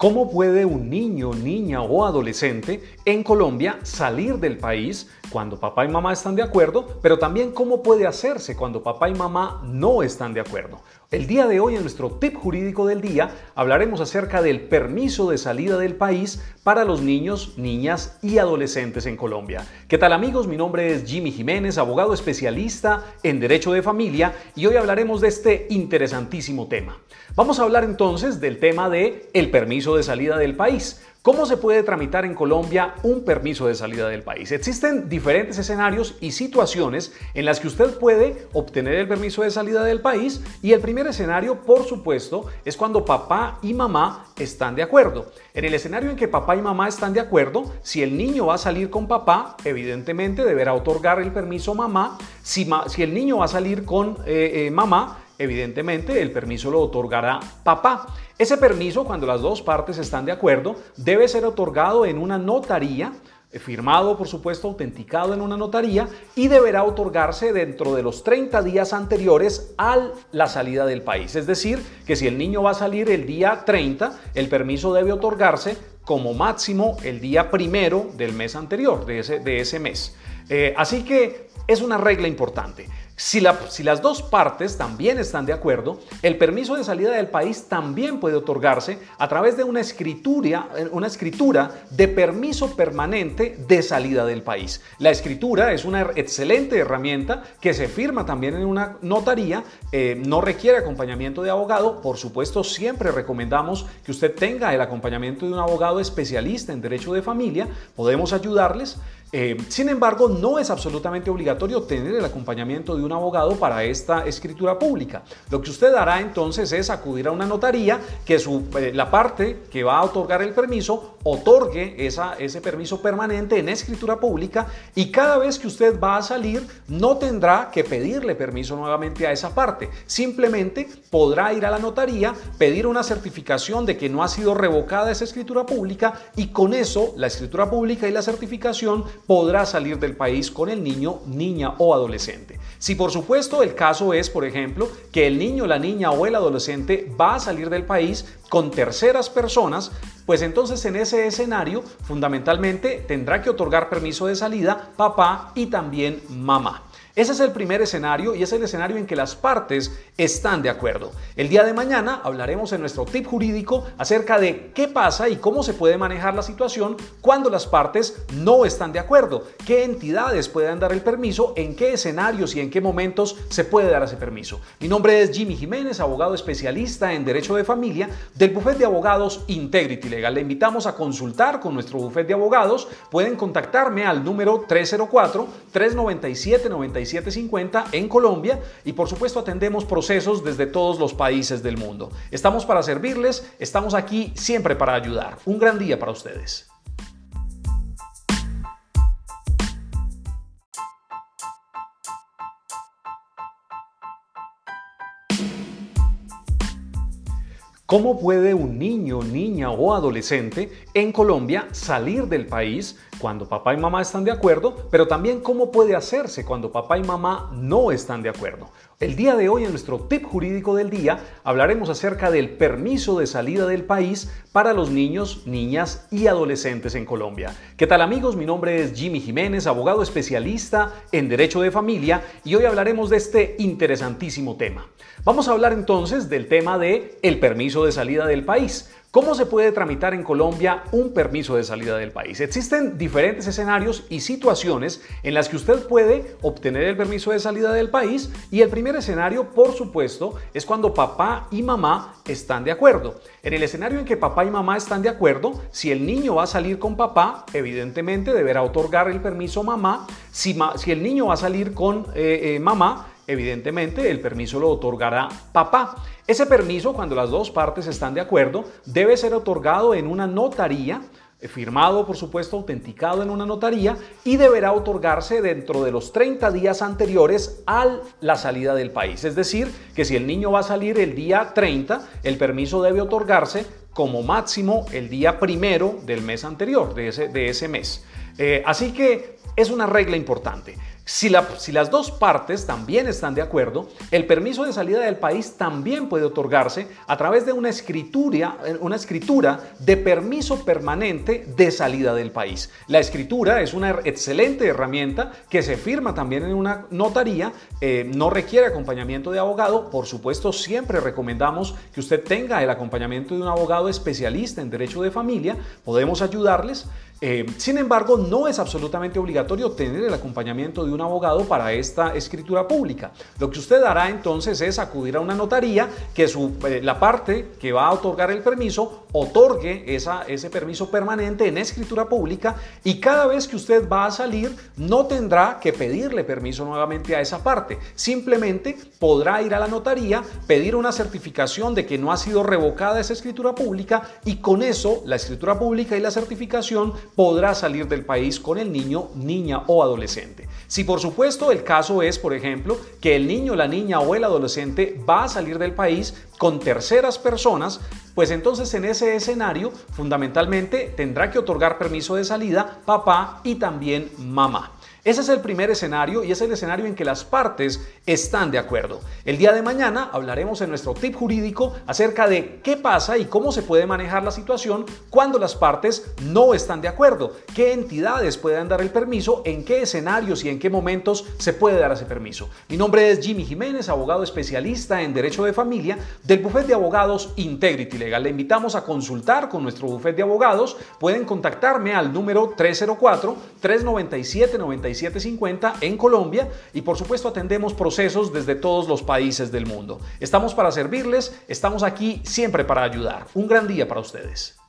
¿Cómo puede un niño, niña o adolescente en Colombia salir del país cuando papá y mamá están de acuerdo, pero también cómo puede hacerse cuando papá y mamá no están de acuerdo? El día de hoy en nuestro tip jurídico del día hablaremos acerca del permiso de salida del país para los niños, niñas y adolescentes en Colombia. ¿Qué tal amigos? Mi nombre es Jimmy Jiménez, abogado especialista en Derecho de Familia y hoy hablaremos de este interesantísimo tema. Vamos a hablar entonces del tema de el permiso de salida del país. ¿Cómo se puede tramitar en Colombia un permiso de salida del país? Existen diferentes escenarios y situaciones en las que usted puede obtener el permiso de salida del país y el primer escenario, por supuesto, es cuando papá y mamá están de acuerdo. En el escenario en que papá y mamá están de acuerdo, si el niño va a salir con papá, evidentemente deberá otorgar el permiso mamá. Si, el niño va a salir con eh, eh, mamá, evidentemente el permiso lo otorgará papá. Ese permiso, cuando las dos partes están de acuerdo, debe ser otorgado en una notaría eh, firmado, por supuesto, autenticado en una notaría y deberá otorgarse dentro de los 30 días anteriores a la salida del país. Es decir, que si el niño va a salir el día 30, el permiso debe otorgarse como máximo el día primero del mes anterior, de ese, de ese mes. Eh, así que es una regla importante. Si, las dos partes también están de acuerdo, el permiso de salida del país también puede otorgarse a través de una escritura, una escritura de permiso permanente de salida del país. La escritura es una excelente herramienta que se firma también en una notaría, eh, no requiere acompañamiento de abogado, por supuesto siempre recomendamos que usted tenga el acompañamiento de un abogado especialista en derecho de familia, podemos ayudarles. Eh, sin embargo, no es absolutamente obligatorio tener el acompañamiento de un abogado para esta escritura pública. Lo que usted hará entonces es acudir a una notaría que eh, la parte que va a otorgar el permiso otorgue ese permiso permanente en escritura pública y cada vez que usted va a salir no tendrá que pedirle permiso nuevamente a esa parte. Simplemente podrá ir a la notaría, pedir una certificación de que no ha sido revocada esa escritura pública y con eso la escritura pública y la certificación podrá salir del país con el niño, niña o adolescente. Si por supuesto el caso es, por ejemplo, que el niño, la niña o el adolescente va a salir del país con terceras personas, pues entonces en ese escenario fundamentalmente tendrá que otorgar permiso de salida papá y también mamá. Ese es el primer escenario y es el escenario en que las partes están de acuerdo. El día de mañana hablaremos en nuestro tip jurídico acerca de qué pasa y cómo se puede manejar la situación cuando las partes no están de acuerdo, qué entidades pueden dar el permiso, en qué escenarios y en qué momentos se puede dar ese permiso. Mi nombre es Jimmy Jiménez, abogado especialista en Derecho de Familia del bufete de abogados Integrity Legal. Le invitamos a consultar con nuestro bufete de abogados. Pueden contactarme al número 304 397 97 750 en Colombia y por supuesto atendemos procesos desde todos los países del mundo. Estamos para servirles, estamos aquí siempre para ayudar. Un gran día para ustedes. ¿Cómo puede un niño, niña o adolescente en Colombia salir del país cuando papá y mamá están de acuerdo, pero también cómo puede hacerse cuando papá y mamá no están de acuerdo? El día de hoy en nuestro tip jurídico del día hablaremos acerca del permiso de salida del país para los niños, niñas y adolescentes en Colombia. ¿Qué tal amigos? Mi nombre es Jimmy Jiménez, abogado especialista en Derecho de Familia y hoy hablaremos de este interesantísimo tema. Vamos a hablar entonces del tema de el permiso de salida del país. ¿Cómo se puede tramitar en Colombia un permiso de salida del país? Existen diferentes escenarios y situaciones en las que usted puede obtener el permiso de salida del país y el primer escenario, por supuesto, es cuando papá y mamá están de acuerdo. En el escenario en que papá y mamá están de acuerdo, si el niño va a salir con papá, evidentemente deberá otorgar el permiso mamá. Si, el niño va a salir con eh, eh, mamá, evidentemente el permiso lo otorgará papá. Ese permiso, cuando las dos partes están de acuerdo, debe ser otorgado en una notaría eh, firmado, por supuesto, autenticado en una notaría y deberá otorgarse dentro de los 30 días anteriores a la salida del país. Es decir, que si el niño va a salir el día 30, el permiso debe otorgarse como máximo el día primero del mes anterior, de ese, de ese mes. Eh, así que es una regla importante. Si, las dos partes también están de acuerdo, el permiso de salida del país también puede otorgarse a través de una escritura, una escritura de permiso permanente de salida del país. La escritura es una excelente herramienta que se firma también en una notaría, eh, no requiere acompañamiento de abogado, por supuesto siempre recomendamos que usted tenga el acompañamiento de un abogado especialista en derecho de familia, podemos ayudarles. Eh, sin embargo, no es absolutamente obligatorio tener el acompañamiento de un abogado para esta escritura pública. Lo que usted hará entonces es acudir a una notaría que eh, la parte que va a otorgar el permiso otorgue ese permiso permanente en escritura pública y cada vez que usted va a salir no tendrá que pedirle permiso nuevamente a esa parte. Simplemente podrá ir a la notaría, pedir una certificación de que no ha sido revocada esa escritura pública y con eso la escritura pública y la certificación podrá salir del país con el niño, niña o adolescente. Si por supuesto el caso es, por ejemplo, que el niño, la niña o el adolescente va a salir del país con terceras personas, pues entonces en ese escenario fundamentalmente tendrá que otorgar permiso de salida papá y también mamá. Ese es el primer escenario y es el escenario en que las partes están de acuerdo. El día de mañana hablaremos en nuestro tip jurídico acerca de qué pasa y cómo se puede manejar la situación cuando las partes no están de acuerdo, qué entidades pueden dar el permiso, en qué escenarios y en qué momentos se puede dar ese permiso. Mi nombre es Jimmy Jiménez, abogado especialista en Derecho de Familia del bufete de abogados Integrity Legal. Le invitamos a consultar con nuestro bufete de abogados. Pueden contactarme al número 304 397 97 750 en Colombia y por supuesto atendemos procesos desde todos los países del mundo. Estamos para servirles, estamos aquí siempre para ayudar. Un gran día para ustedes.